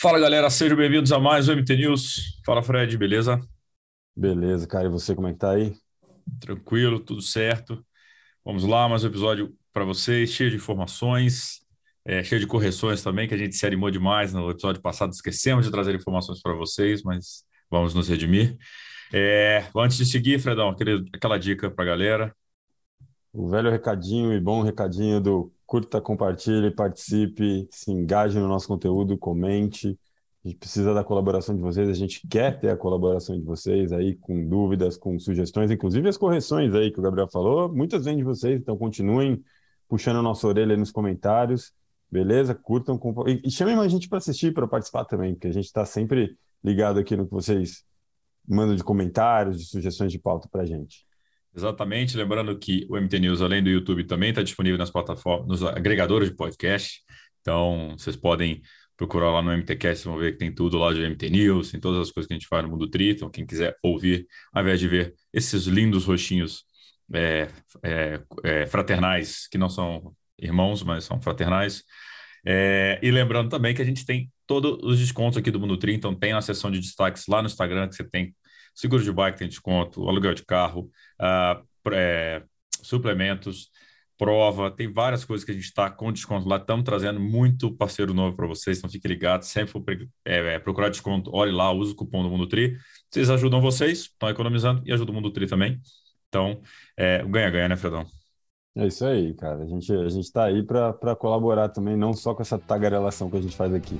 Fala galera, sejam bem-vindos a mais um MT News. Fala Fred, beleza? Beleza, cara. E você, como é que tá aí? Tranquilo, tudo certo. Vamos lá, mais um episódio para vocês, cheio de informações, é, cheio de correções também, que a gente se animou demais no episódio passado, esquecemos de trazer informações para vocês, mas vamos nos redimir. É, antes de seguir, Fredão, aquele, aquela dica para a galera. O velho recadinho e bom recadinho do curta, compartilhe, participe, se engaje no nosso conteúdo, comente. A gente precisa da colaboração de vocês, a gente quer ter a colaboração de vocês aí com dúvidas, com sugestões, inclusive as correções aí que o Gabriel falou, muitas vêm de vocês, então continuem puxando a nossa orelha aí nos comentários, beleza? Curtam e, e chamem mais gente para assistir, para participar também, porque a gente está sempre ligado aqui no que vocês mandam de comentários, de sugestões de pauta para gente. Exatamente, lembrando que o MT News, além do YouTube, também está disponível nas plataformas, nos agregadores de podcast. Então, vocês podem procurar lá no MTCast, vão ver que tem tudo lá de MT News, tem todas as coisas que a gente faz no Mundo Tri. Então, quem quiser ouvir, ao invés de ver esses lindos rostinhos é, é, é, fraternais, que não são irmãos, mas são fraternais. É, e lembrando também que a gente tem todos os descontos aqui do Mundo Tri, então tem a seção de destaques lá no Instagram que você tem seguro de bike tem desconto, aluguel de carro, uh, é, suplementos, prova, tem várias coisas que a gente está com desconto lá. Estamos trazendo muito parceiro novo para vocês, então fiquem ligados. Sempre for é, é, procurar desconto, olhe lá, use o cupom do Mundo Tri. Vocês ajudam vocês, estão economizando e ajudam o Mundo Tri também. Então, é, ganha-ganha, né, Fredão? É isso aí, cara. A gente a está aí para colaborar também, não só com essa tagarelação que a gente faz aqui.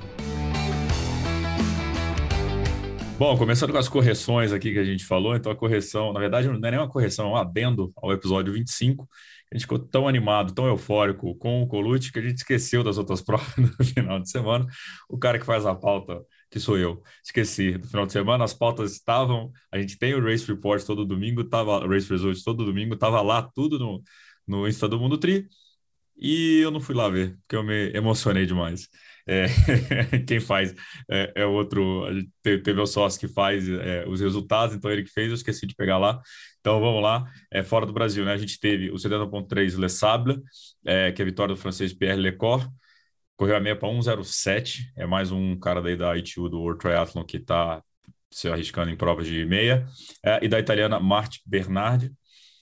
Bom, começando com as correções aqui que a gente falou, então a correção, na verdade, não é nem uma correção, é um adendo ao episódio 25. A gente ficou tão animado, tão eufórico com o Colute que a gente esqueceu das outras provas no final de semana. O cara que faz a pauta, que sou eu, esqueci. No final de semana as pautas estavam, a gente tem o Race Report todo domingo, tava Race Results todo domingo, tava lá tudo no, no Insta do Mundo Tri. E eu não fui lá ver, porque eu me emocionei demais. É, quem faz é, é outro. Teve meu sócio que faz é, os resultados, então ele que fez, eu esqueci de pegar lá. Então vamos lá, é, fora do Brasil, né? A gente teve o 70.3 Le Sable, é, que é a vitória do francês Pierre Lecor, correu a meia para 1,07, é mais um cara daí da ITU do World Triathlon que está se arriscando em provas de meia, é, e da italiana Marti Bernardi.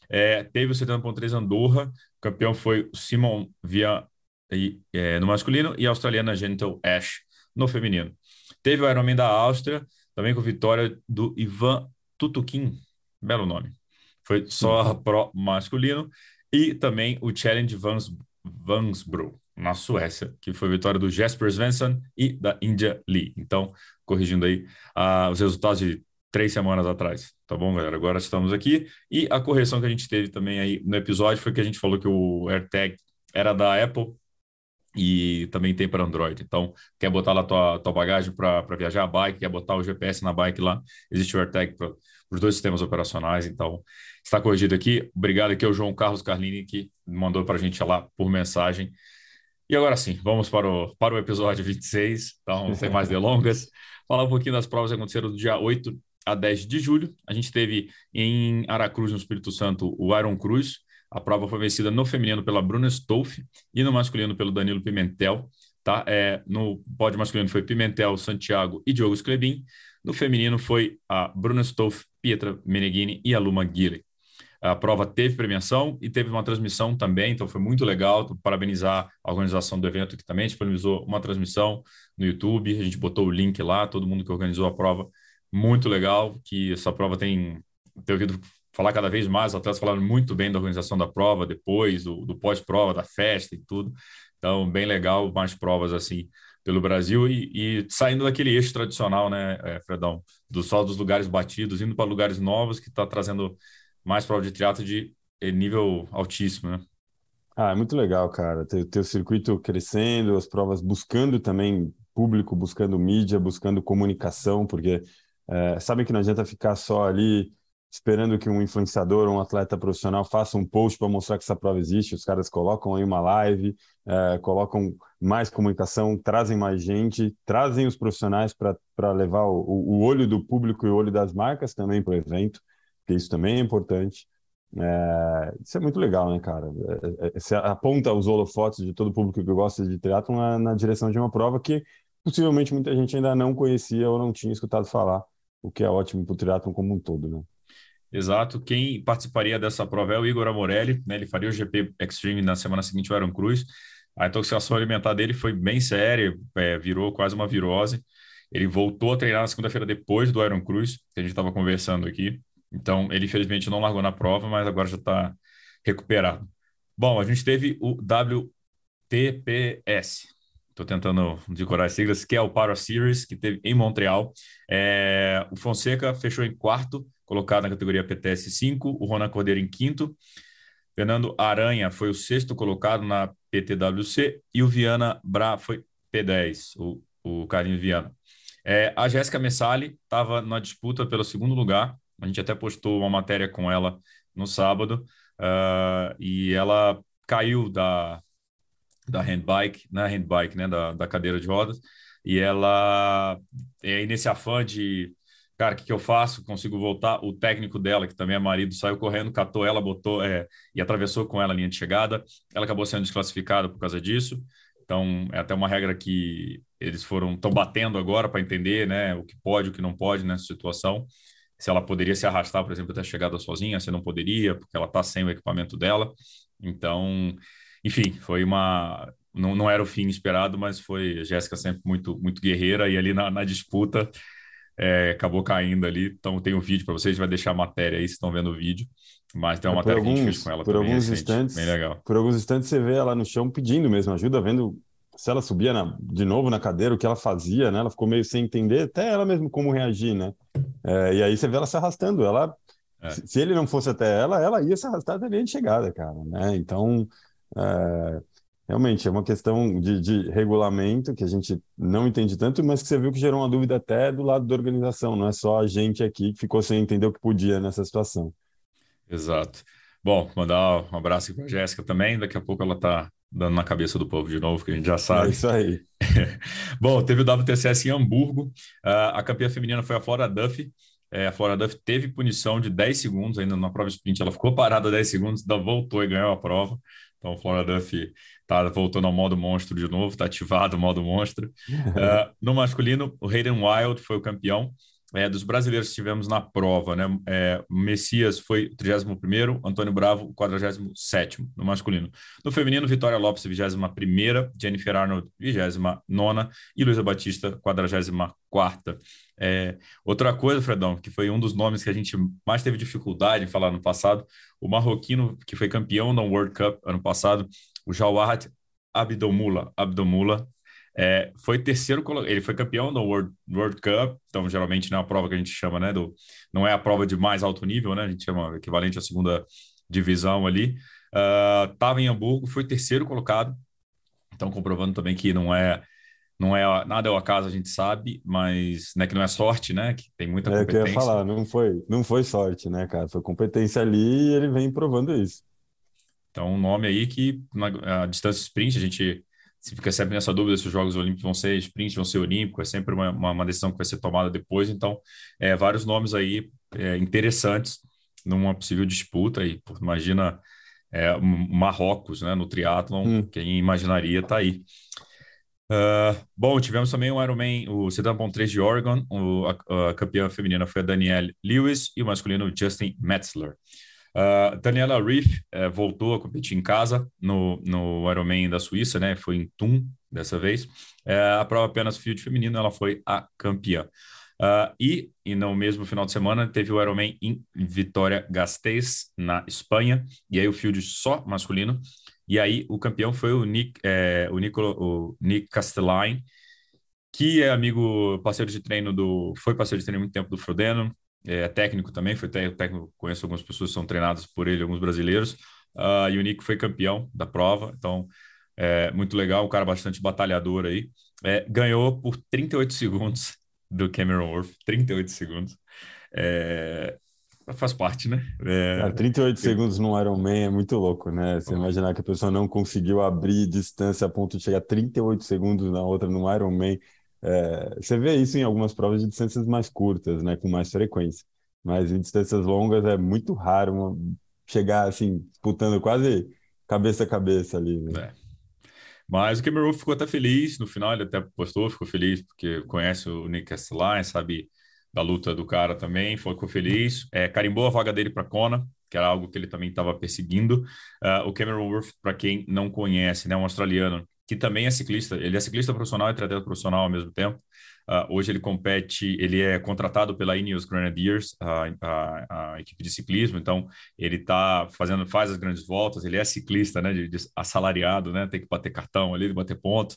É, teve o 70.3 Andorra, o campeão foi o Simon Via e, é, no masculino e a australiana Gentle Ash no feminino. Teve o Ironman da Áustria, também com vitória do Ivan Tutukin, belo nome. Foi só pro masculino e também o Challenge Vans, Vansbro na Suécia, que foi vitória do Jesper Svensson e da India Lee. Então, corrigindo aí uh, os resultados de três semanas atrás. Tá bom, galera? Agora estamos aqui. E a correção que a gente teve também aí no episódio foi que a gente falou que o AirTag era da Apple e também tem para Android. Então, quer botar lá tua, tua bagagem para viajar a bike, quer botar o GPS na bike lá, existe o AirTag para os dois sistemas operacionais. Então, está corrigido aqui. Obrigado aqui ao João Carlos Carlini, que mandou para a gente lá por mensagem. E agora sim, vamos para o, para o episódio 26, então, sem mais delongas. Falar um pouquinho das provas que aconteceram do dia 8 a 10 de julho. A gente teve em Aracruz, no Espírito Santo, o Iron Cruz, a prova foi vencida no feminino pela Bruna Stolf e no masculino pelo Danilo Pimentel. Tá? É, no pódio masculino foi Pimentel, Santiago e Diogo Sclebin. No feminino foi a Bruna Stolf, Pietra Meneghini e a Luma Guile. A prova teve premiação e teve uma transmissão também, então foi muito legal. Parabenizar a organização do evento que também disponibilizou uma transmissão no YouTube. A gente botou o link lá, todo mundo que organizou a prova. Muito legal que essa prova tem, tem ouvido falar cada vez mais, os atletas falaram muito bem da organização da prova, depois, do, do pós-prova, da festa e tudo. Então, bem legal, mais provas assim pelo Brasil e, e saindo daquele eixo tradicional, né, é, Fredão, do só dos lugares batidos, indo para lugares novos que está trazendo mais prova de triatlo de nível altíssimo, né? Ah, é muito legal, cara. Ter, ter o circuito crescendo, as provas buscando também público, buscando mídia, buscando comunicação, porque é, sabem que não adianta ficar só ali esperando que um influenciador, um atleta profissional faça um post para mostrar que essa prova existe. Os caras colocam aí uma live, é, colocam mais comunicação, trazem mais gente, trazem os profissionais para levar o, o, olho do público e o olho das marcas também para o evento, que isso também é importante. É, isso é muito legal, né, cara? É, é, você aponta os holofotes de todo o público que gosta de teatro na, na direção de uma prova que possivelmente muita gente ainda não conhecia ou não tinha escutado falar, o que é ótimo para o triatlon como um todo, né? Exato. Quem participaria dessa prova é o Igor Amorelli, né? Ele faria o GP Extreme na semana seguinte, o Aaron Cruz. A intoxicação alimentar dele foi bem séria, é, virou quase uma virose. Ele voltou a treinar na segunda-feira depois do Iron Cruz, que a gente estava conversando aqui. Então, ele infelizmente não largou na prova, mas agora já está recuperado. Bom, a gente teve o WTPS. Estou tentando decorar as siglas, que é o Para Series, que teve em Montreal. É, o Fonseca fechou em quarto, colocado na categoria PTS 5, o Ronan Cordeiro em quinto. Fernando Aranha foi o sexto colocado na PTWC e o Viana Bra foi P10, o, o Carlinhos Viana. É, a Jéssica Messali estava na disputa pelo segundo lugar. A gente até postou uma matéria com ela no sábado. Uh, e ela caiu da, da handbike, na né, handbike, né, da, da cadeira de rodas. E ela, é, nesse afã de, cara, o que, que eu faço? Consigo voltar? O técnico dela, que também é marido, saiu correndo, catou ela, botou é, e atravessou com ela a linha de chegada. Ela acabou sendo desclassificada por causa disso. Então, é até uma regra que eles foram estão batendo agora para entender, né, o que pode, o que não pode nessa situação. Se ela poderia se arrastar, por exemplo, até a chegada sozinha, se não poderia, porque ela está sem o equipamento dela. Então, enfim, foi uma não, não era o fim esperado, mas foi a Jéssica sempre muito muito guerreira e ali na, na disputa é, acabou caindo ali. Então tem o um vídeo para vocês, vai deixar a matéria aí, se estão vendo o vídeo. Mas tem uma é, matéria alguns, que a gente fez com ela por também alguns recente, instantes, bem legal. Por alguns instantes você vê ela no chão pedindo mesmo ajuda, vendo se ela subia na, de novo na cadeira, o que ela fazia, né? Ela ficou meio sem entender, até ela mesmo como reagir, né? É, e aí você vê ela se arrastando. Ela, é. se, se, ele não fosse até ela, ela ia se arrastar até linha de chegada, cara, né? Então, é, realmente é uma questão de, de, regulamento que a gente não entende tanto, mas que você viu que gerou uma dúvida até do lado da organização. Não é só a gente aqui que ficou sem entender o que podia nessa situação. Exato. Bom, mandar um abraço para a Jéssica também. Daqui a pouco ela está dando na cabeça do povo de novo, que a gente já é sabe. É isso aí. Bom, teve o WTCS em Hamburgo. Uh, a campeã feminina foi a Flora Duff. É, a Flora Duff teve punição de 10 segundos, ainda na prova sprint. Ela ficou parada 10 segundos, ainda voltou e ganhou a prova. Então, a Flora Duff está voltando ao modo monstro de novo, está ativado o modo monstro. Uh, no masculino, o Hayden Wild foi o campeão. É, dos brasileiros que tivemos na prova, né? É, Messias foi o 31, Antônio Bravo, o 47 no masculino. No feminino, Vitória Lopes, 21, Jennifer Arnold, 29 e Luísa Batista, 44. É, outra coisa, Fredão, que foi um dos nomes que a gente mais teve dificuldade em falar no passado, o marroquino que foi campeão da World Cup ano passado, o Jawad Abdomula, Abdomula é, foi terceiro, ele foi campeão do World, World Cup, então geralmente não é a prova que a gente chama, né? Do, não é a prova de mais alto nível, né? A gente chama equivalente à segunda divisão ali. Estava uh, em Hamburgo, foi terceiro colocado, então comprovando também que não é não é nada é o acaso, a gente sabe, mas né, que não é sorte, né? Que tem muita competência. É eu ia falar, não foi, não foi sorte, né, cara? Foi competência ali e ele vem provando isso. Então, um nome aí que na distância sprint a gente se fica sempre nessa dúvida se os Jogos Olímpicos vão ser sprint, vão ser olímpico, é sempre uma, uma, decisão que vai ser tomada depois. Então, é, vários nomes aí é, interessantes numa possível disputa. E imagina é, Marrocos né, no triatlon, hum. quem imaginaria tá aí. Uh, bom, tivemos também o Ironman, o Sedan 3 de Oregon, o, a, a campeã feminina foi a Danielle Lewis e o masculino Justin Metzler. Uh, Daniela Riff uh, voltou a competir em casa no, no Ironman da Suíça, né? Foi em Thun dessa vez. Uh, a prova apenas field feminino, ela foi a campeã. Uh, e, e no mesmo final de semana teve o Ironman em Vitória Gasteiz, na Espanha, e aí o field só masculino. E aí o campeão foi o Nick, é, o, Nicolo, o Nick Castelline, que é amigo, parceiro de treino do. Foi parceiro de treino muito tempo do Frodeno, é técnico também, foi técnico, conheço algumas pessoas que são treinadas por ele, alguns brasileiros, uh, e o Nico foi campeão da prova, então é muito legal, um cara bastante batalhador aí, é, ganhou por 38 segundos do Cameron Worth, 38 segundos, é, faz parte, né? É... Cara, 38 segundos no Ironman é muito louco, né? Você imaginar que a pessoa não conseguiu abrir distância a ponto de chegar 38 segundos na outra no Ironman, é, você vê isso em algumas provas de distâncias mais curtas, né, com mais frequência. Mas em distâncias longas é muito raro uma, chegar assim, disputando quase cabeça a cabeça ali. Né? É. Mas o Cameron Wolf ficou até feliz no final, ele até postou, ficou feliz porque conhece o Nick Castellan, sabe da luta do cara também, ficou feliz. É, carimbou a vaga dele para Kona, que era algo que ele também estava perseguindo. Uh, o Cameron Worth, para quem não conhece, né, um australiano que também é ciclista, ele é ciclista profissional e triatleta profissional ao mesmo tempo. Uh, hoje ele compete, ele é contratado pela Ineos Grenadiers, a, a, a equipe de ciclismo, então ele está fazendo, faz as grandes voltas, ele é ciclista, né, de, de assalariado, né, tem que bater cartão ali, bater pontos,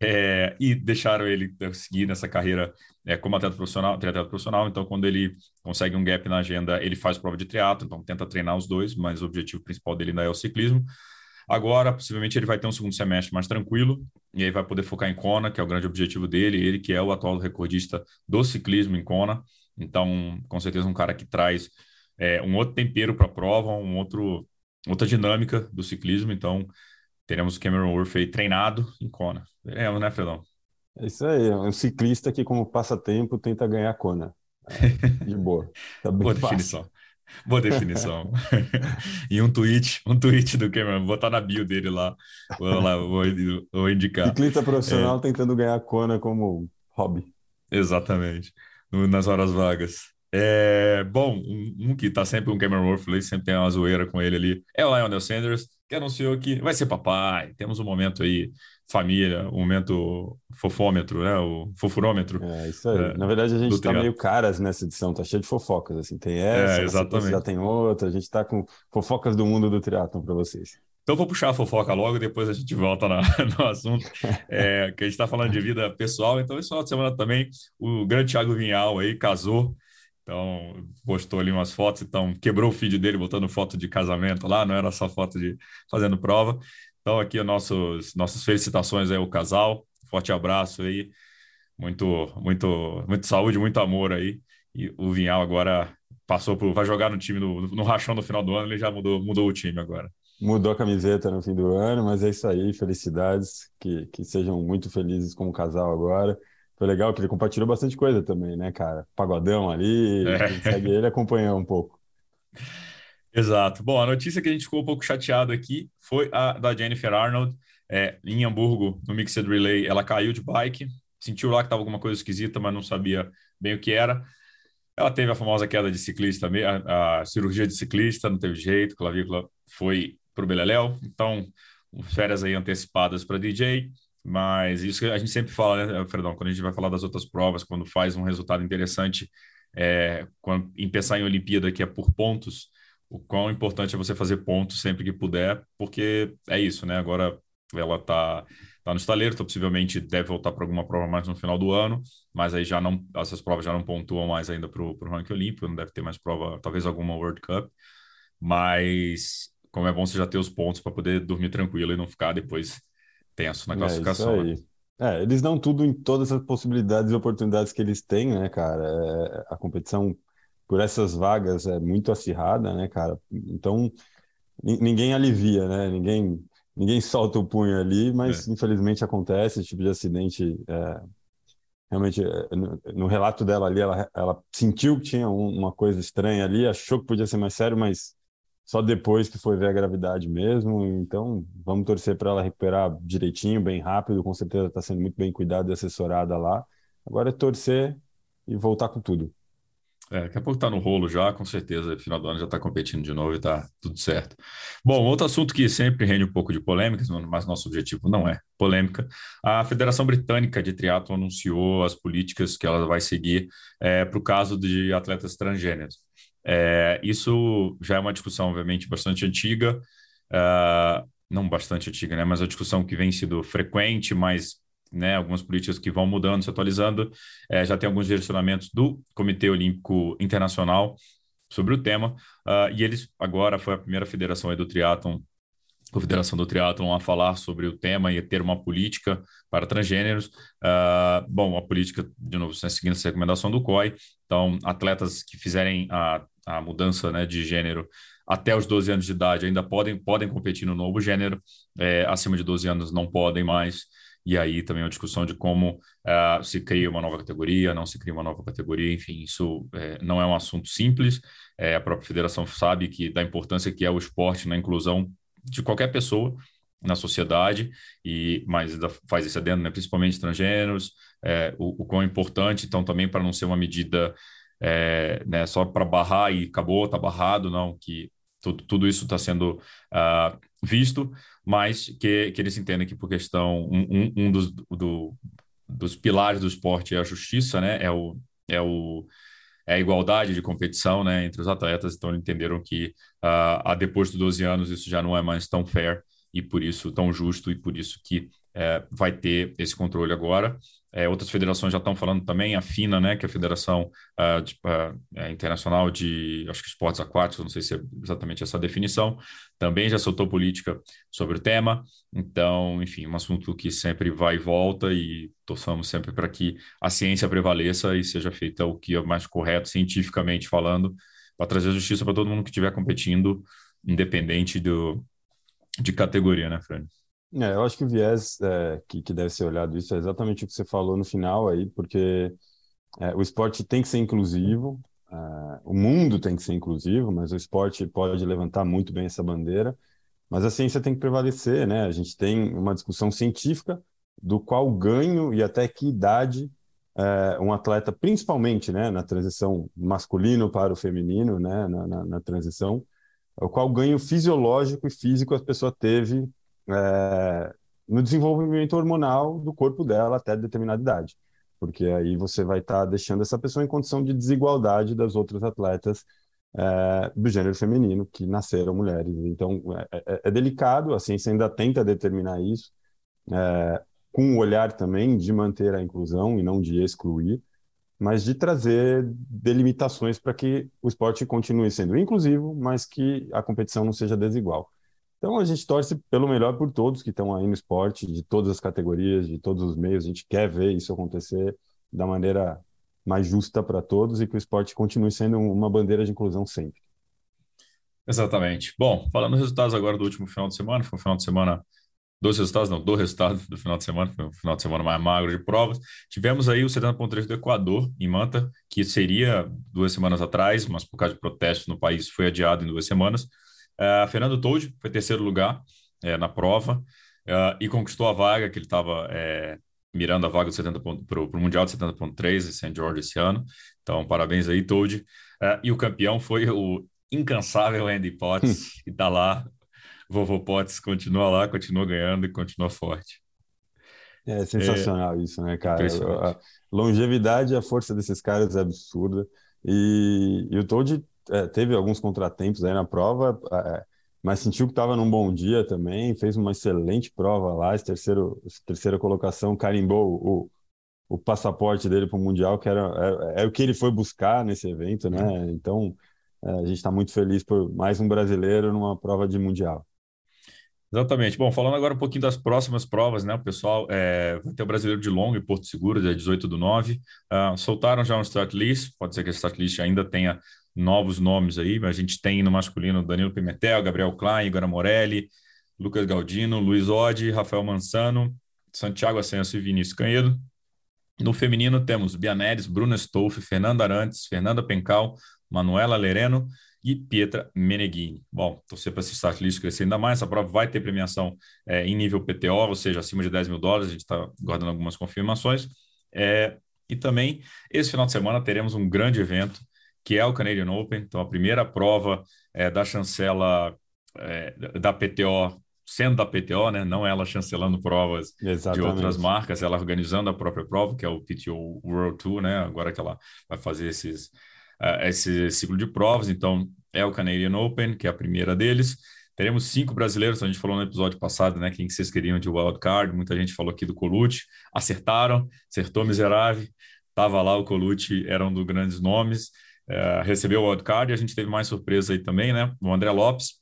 é, e deixaram ele seguir nessa carreira é, como atleta profissional, triatleta profissional, então quando ele consegue um gap na agenda, ele faz prova de triatlo, então tenta treinar os dois, mas o objetivo principal dele ainda é o ciclismo. Agora, possivelmente, ele vai ter um segundo semestre mais tranquilo, e aí vai poder focar em Kona, que é o grande objetivo dele, ele que é o atual recordista do ciclismo em Kona. Então, com certeza, um cara que traz é, um outro tempero para a prova, um outro, outra dinâmica do ciclismo. Então, teremos o Cameron Worth aí treinado em Kona. Veremos, né, Fredão? É isso aí, é um ciclista que, como passatempo, tenta ganhar Kona. É, de boa. Tá bem Boa fácil. Boa definição. e um tweet, um tweet do Cameron, vou botar na bio dele lá, vou, lá, vou, vou indicar. Ciclista profissional é. tentando ganhar Kona como hobby. Exatamente, nas horas vagas. É, bom, um, um que tá sempre um Cameron Worth, sempre tem uma zoeira com ele ali, é o Lionel Sanders, que anunciou que vai ser papai, temos um momento aí família, o momento fofômetro, né? O fofurômetro. É isso aí. É, Na verdade, a gente está meio caras nessa edição, tá cheio de fofocas, assim. Tem essa, é, exatamente. já tem outra, a gente está com fofocas do mundo do triatlon para vocês. Então vou puxar a fofoca logo depois a gente volta na, no assunto, é, que a gente está falando de vida pessoal. Então, esse final de semana também, o grande Thiago Vinhal aí casou, então, postou ali umas fotos, então quebrou o feed dele botando foto de casamento lá, não era só foto de fazendo prova. Então, aqui, nossos, nossas felicitações aí ao casal. Forte abraço aí. Muito, muito, muito saúde, muito amor aí. E o Vinhal agora passou por. Vai jogar no time no, no rachão no final do ano, ele já mudou, mudou o time agora. Mudou a camiseta no fim do ano, mas é isso aí. Felicidades. Que, que sejam muito felizes como casal agora. Foi legal que ele compartilhou bastante coisa também, né, cara? Pagodão ali, é. segue ele acompanhar um pouco. Exato. Bom, a notícia que a gente ficou um pouco chateado aqui foi a da Jennifer Arnold. É, em Hamburgo, no Mixed Relay, ela caiu de bike, sentiu lá que estava alguma coisa esquisita, mas não sabia bem o que era. Ela teve a famosa queda de ciclista, a, a cirurgia de ciclista, não teve jeito, clavícula foi para o Beleléu. Então, férias aí antecipadas para DJ, mas isso a gente sempre fala, né, Fredão, quando a gente vai falar das outras provas, quando faz um resultado interessante, é, quando, em pensar em Olimpíada, que é por pontos, o quão importante é você fazer pontos sempre que puder, porque é isso, né? Agora ela tá, tá no estaleiro, então possivelmente deve voltar para alguma prova mais no final do ano, mas aí já não, essas provas já não pontuam mais ainda para o ranking olímpico, não deve ter mais prova, talvez alguma World Cup, mas como é bom você já ter os pontos para poder dormir tranquilo e não ficar depois tenso na classificação. É, é, eles dão tudo em todas as possibilidades e oportunidades que eles têm, né, cara? É, a competição por essas vagas é muito acirrada, né, cara? Então, ninguém alivia, né? Ninguém, ninguém solta o punho ali, mas é. infelizmente acontece esse tipo de acidente. É, realmente, é, no, no, relato dela ali, ela, ela sentiu que tinha um, uma coisa estranha ali, achou que podia ser mais sério, mas só depois que foi ver a gravidade mesmo. Então, vamos torcer para ela recuperar direitinho, bem rápido. Com certeza está sendo muito bem cuidada e assessorada lá. Agora é torcer e voltar com tudo. É, daqui a pouco tá no rolo já, com certeza. Final do ano já está competindo de novo e tá tudo certo. Bom, outro assunto que sempre rende um pouco de polêmica, mas nosso objetivo não é polêmica. A Federação Britânica de Triatlo anunciou as políticas que ela vai seguir é, para o caso de atletas transgêneros. É, isso já é uma discussão, obviamente, bastante antiga, uh, não bastante antiga, né? Mas a discussão que vem sido frequente, mas né, algumas políticas que vão mudando, se atualizando. É, já tem alguns direcionamentos do Comitê Olímpico Internacional sobre o tema, uh, e eles agora foi a primeira federação do triatlon, a Federação do Triatlon a falar sobre o tema e ter uma política para transgêneros. Uh, bom, a política, de novo, seguindo essa recomendação do COI, então, atletas que fizerem a, a mudança né, de gênero até os 12 anos de idade ainda podem, podem competir no novo gênero, é, acima de 12 anos não podem mais e aí também uma discussão de como uh, se cria uma nova categoria, não se cria uma nova categoria, enfim, isso é, não é um assunto simples, é, a própria federação sabe que da importância que é o esporte na inclusão de qualquer pessoa, na sociedade, e mas faz esse adendo, né, principalmente transgêneros, é, o, o quão importante, então também para não ser uma medida é, né, só para barrar e acabou, está barrado, não, que tudo, tudo isso está sendo uh, visto, mas que, que eles entendem que por questão, um, um dos, do, dos pilares do esporte é a justiça, né, é o, é o é igualdade de competição né, entre os atletas, então entenderam que uh, depois dos 12 anos isso já não é mais tão fair e por isso tão justo e por isso que é, vai ter esse controle agora. É, outras federações já estão falando também, a FINA, né, que é a Federação uh, de, uh, Internacional de, acho que esportes aquáticos, não sei se é exatamente essa definição, também já soltou política sobre o tema. Então, enfim, um assunto que sempre vai e volta e torçamos sempre para que a ciência prevaleça e seja feita o que é mais correto, cientificamente falando, para trazer justiça para todo mundo que estiver competindo, independente do, de categoria, né, Fred? É, eu acho que o viés é, que, que deve ser olhado isso é exatamente o que você falou no final aí, porque é, o esporte tem que ser inclusivo, é, o mundo tem que ser inclusivo, mas o esporte pode levantar muito bem essa bandeira, mas a ciência tem que prevalecer, né? A gente tem uma discussão científica do qual ganho e até que idade é, um atleta, principalmente né, na transição masculino para o feminino, né, na, na, na transição, o qual ganho fisiológico e físico a pessoa teve é, no desenvolvimento hormonal do corpo dela até determinada idade, porque aí você vai estar tá deixando essa pessoa em condição de desigualdade das outras atletas é, do gênero feminino que nasceram mulheres. Então é, é, é delicado, a ciência ainda tenta determinar isso, é, com o olhar também de manter a inclusão e não de excluir, mas de trazer delimitações para que o esporte continue sendo inclusivo, mas que a competição não seja desigual. Então a gente torce pelo melhor por todos que estão aí no esporte, de todas as categorias, de todos os meios. A gente quer ver isso acontecer da maneira mais justa para todos e que o esporte continue sendo uma bandeira de inclusão sempre. Exatamente. Bom, falando dos resultados agora do último final de semana, foi um final de semana dois resultados, não, do resultado do final de semana, foi um final de semana mais magro de provas. Tivemos aí o 70.3 do Equador, em Manta, que seria duas semanas atrás, mas por causa de protestos no país foi adiado em duas semanas. Uh, Fernando Told foi terceiro lugar é, na prova uh, e conquistou a vaga que ele estava é, mirando a vaga para o Mundial de 70.3 em St. George esse ano. Então, parabéns aí, Told. Uh, e o campeão foi o incansável Andy Potts, que está lá. Vovô Potts continua lá, continua ganhando e continua forte. É sensacional é, isso, né, cara? A longevidade e a força desses caras é absurda. E, e o Toad é, teve alguns contratempos aí na prova, é, mas sentiu que estava num bom dia também, fez uma excelente prova lá, esse terceiro, terceira colocação, carimbou o, o passaporte dele para o Mundial, que era é, é, o que ele foi buscar nesse evento, né? Então, é, a gente está muito feliz por mais um brasileiro numa prova de Mundial. Exatamente. Bom, falando agora um pouquinho das próximas provas, né? O pessoal é, vai ter o Brasileiro de Longo e Porto Seguro, dia 18 do 9. Uh, ah, soltaram já um start list, pode ser que a start list ainda tenha novos nomes aí. A gente tem no masculino Danilo Pimentel, Gabriel Klein, Igor Morelli, Lucas Galdino, Luiz Odi, Rafael Mansano, Santiago Ascenso e Vinícius Canhedo. No feminino temos Bianeres, Bruna Stolf, Fernanda Arantes, Fernanda Pencal, Manuela Lereno e Pietra Meneghini. Bom, torcer para esse list crescer ainda mais. Essa prova vai ter premiação é, em nível PTO, ou seja, acima de 10 mil dólares. A gente está guardando algumas confirmações. É, e também, esse final de semana, teremos um grande evento que é o Canadian Open. Então, a primeira prova é, da chancela é, da PTO, sendo da PTO, né? não ela chancelando provas Exatamente. de outras marcas, ela organizando a própria prova, que é o PTO World Tour, né? agora que ela vai fazer esses, uh, esse ciclo de provas. Então, é o Canadian Open, que é a primeira deles. Teremos cinco brasileiros, a gente falou no episódio passado, né? Quem que vocês queriam de wildcard, muita gente falou aqui do Colucci, acertaram, acertou miserável, estava lá o Colucci, era um dos grandes nomes é, recebeu o wildcard e a gente teve mais surpresa aí também, né? O André Lopes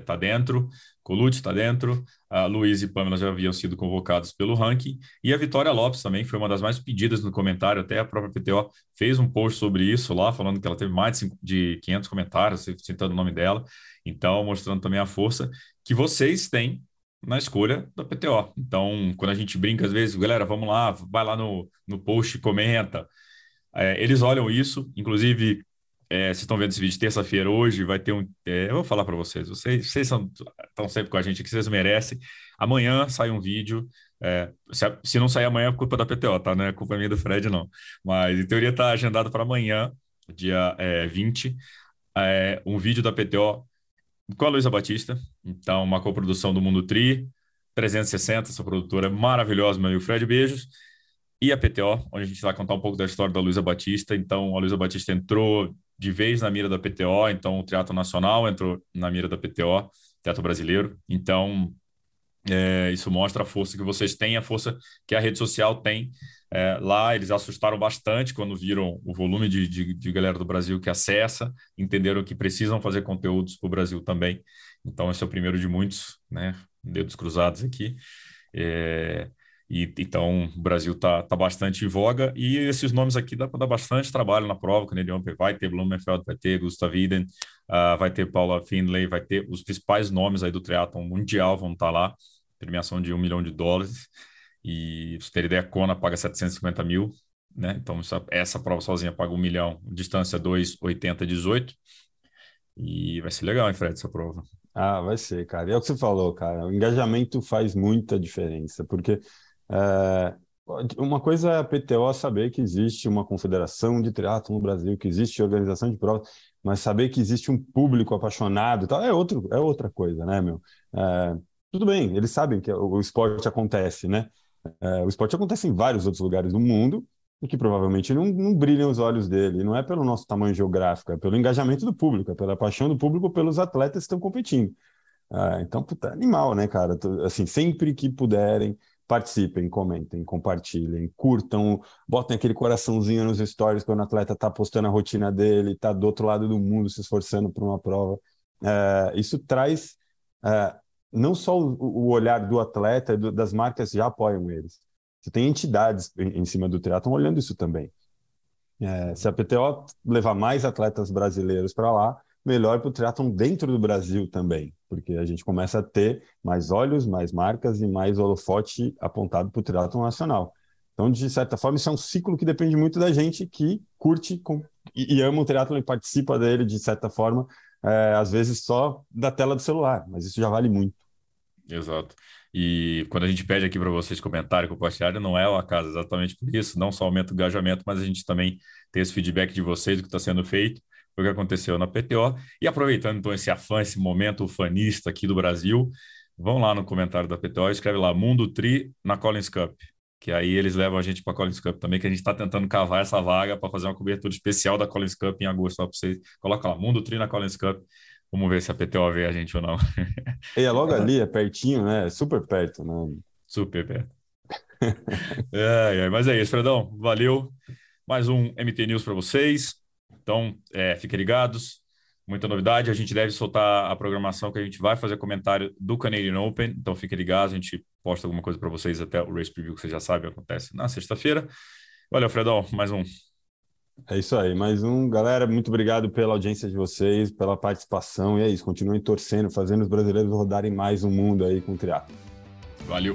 está é, dentro, Colucci está dentro, a Luiz e Pamela já haviam sido convocados pelo ranking, e a Vitória Lopes também foi uma das mais pedidas no comentário, até a própria PTO fez um post sobre isso lá, falando que ela teve mais de 500 comentários, citando o nome dela, então mostrando também a força que vocês têm na escolha da PTO. Então, quando a gente brinca, às vezes, galera, vamos lá, vai lá no, no post e comenta, é, eles olham isso, inclusive, é, vocês estão vendo esse vídeo terça-feira hoje, vai ter um. É, eu vou falar para vocês, vocês, vocês são, estão sempre com a gente aqui, vocês merecem. Amanhã sai um vídeo. É, se, se, não sair amanhã é culpa da PTO, tá? Não é culpa minha do Fred, não. Mas em teoria está agendado para amanhã, dia é, 20, é, um vídeo da PTO com a Luísa Batista. Então, uma coprodução do Mundo Tri, 360, essa produtora maravilhosa, meu amigo Fred, beijos. E a PTO, onde a gente vai contar um pouco da história da Luísa Batista. Então, a Luísa Batista entrou de vez na mira da PTO, então o Teatro Nacional entrou na mira da PTO, Teatro Brasileiro. Então, é, isso mostra a força que vocês têm, a força que a rede social tem. É, lá eles assustaram bastante quando viram o volume de, de, de, galera do Brasil que acessa, entenderam que precisam fazer conteúdos para o Brasil também. Então, esse é o primeiro de muitos, né? Dedos cruzados aqui. É, e, então, o Brasil está tá bastante em voga e esses nomes aqui dá para dar bastante trabalho na prova. Canadian vai ter Blumenfeld, vai ter Gustav Iden, uh, vai ter Paula Findlay, vai ter os principais nomes aí do triatlon mundial vão estar tá lá. Premiação de um milhão de dólares. E, se ter ideia, a Kona paga 750 mil, né? Então, essa, essa prova sozinha paga um milhão, distância 2,80, 18. E vai ser legal, hein, Fred, essa prova. Ah, vai ser, cara. E é o que você falou, cara. O engajamento faz muita diferença, porque é, uma coisa é a PTO saber que existe uma confederação de triatlo no Brasil, que existe organização de provas, mas saber que existe um público apaixonado tal, é, outro, é outra coisa, né, meu? É, tudo bem, eles sabem que o esporte acontece, né? É, o esporte acontece em vários outros lugares do mundo e que provavelmente não, não brilham os olhos dele. Não é pelo nosso tamanho geográfico, é pelo engajamento do público, é pela paixão do público pelos atletas que estão competindo. É, então, puta, animal, né, cara? Assim, sempre que puderem, participem, comentem, compartilhem, curtam, botem aquele coraçãozinho nos stories quando o atleta está postando a rotina dele, está do outro lado do mundo se esforçando por uma prova. É, isso traz é, não só o, o, olhar do atleta, do, das marcas já apoiam eles. Você tem entidades em, em cima do triatlon olhando isso também. É, se a PTO levar mais atletas brasileiros para lá, melhor para o triatlon dentro do Brasil também, porque a gente começa a ter mais olhos, mais marcas e mais holofote apontado para o triatlon nacional. Então, de certa forma, isso é um ciclo que depende muito da gente que curte com, e, e, ama o triatlon e participa dele, de certa forma, é, às vezes só da tela do celular, mas isso já vale muito. Exato. E quando a gente pede aqui para vocês comentarem, compartilharem, não é o acaso, exatamente por isso, não só aumenta o engajamento, mas a gente também tem esse feedback de vocês do que está sendo feito o que aconteceu na PTO. E aproveitando então esse afã, esse momento fanista aqui do Brasil, vão lá no comentário da PTO, escreve lá Mundo Tri na Collins Cup, que aí eles levam a gente para a Collins Cup também, que a gente está tentando cavar essa vaga para fazer uma cobertura especial da Collins Cup em agosto, só para vocês. Coloca lá, Mundo Tri na Collins Cup. Vamos ver se a PTO vê a gente ou não. E é logo ali, é pertinho, né? Super perto, né? Super perto. é, é, mas é isso, Fredão. Valeu. Mais um MT News para vocês. Então, é, fiquem ligados, muita novidade. A gente deve soltar a programação que a gente vai fazer comentário do Canadian Open. Então, fiquem ligados, a gente posta alguma coisa para vocês até o Race Preview, que você já sabe, acontece na sexta-feira. Valeu, Fredão, mais um. É isso aí, mais um. Galera, muito obrigado pela audiência de vocês, pela participação. E é isso, continuem torcendo, fazendo os brasileiros rodarem mais o mundo aí com o triatlo. Valeu.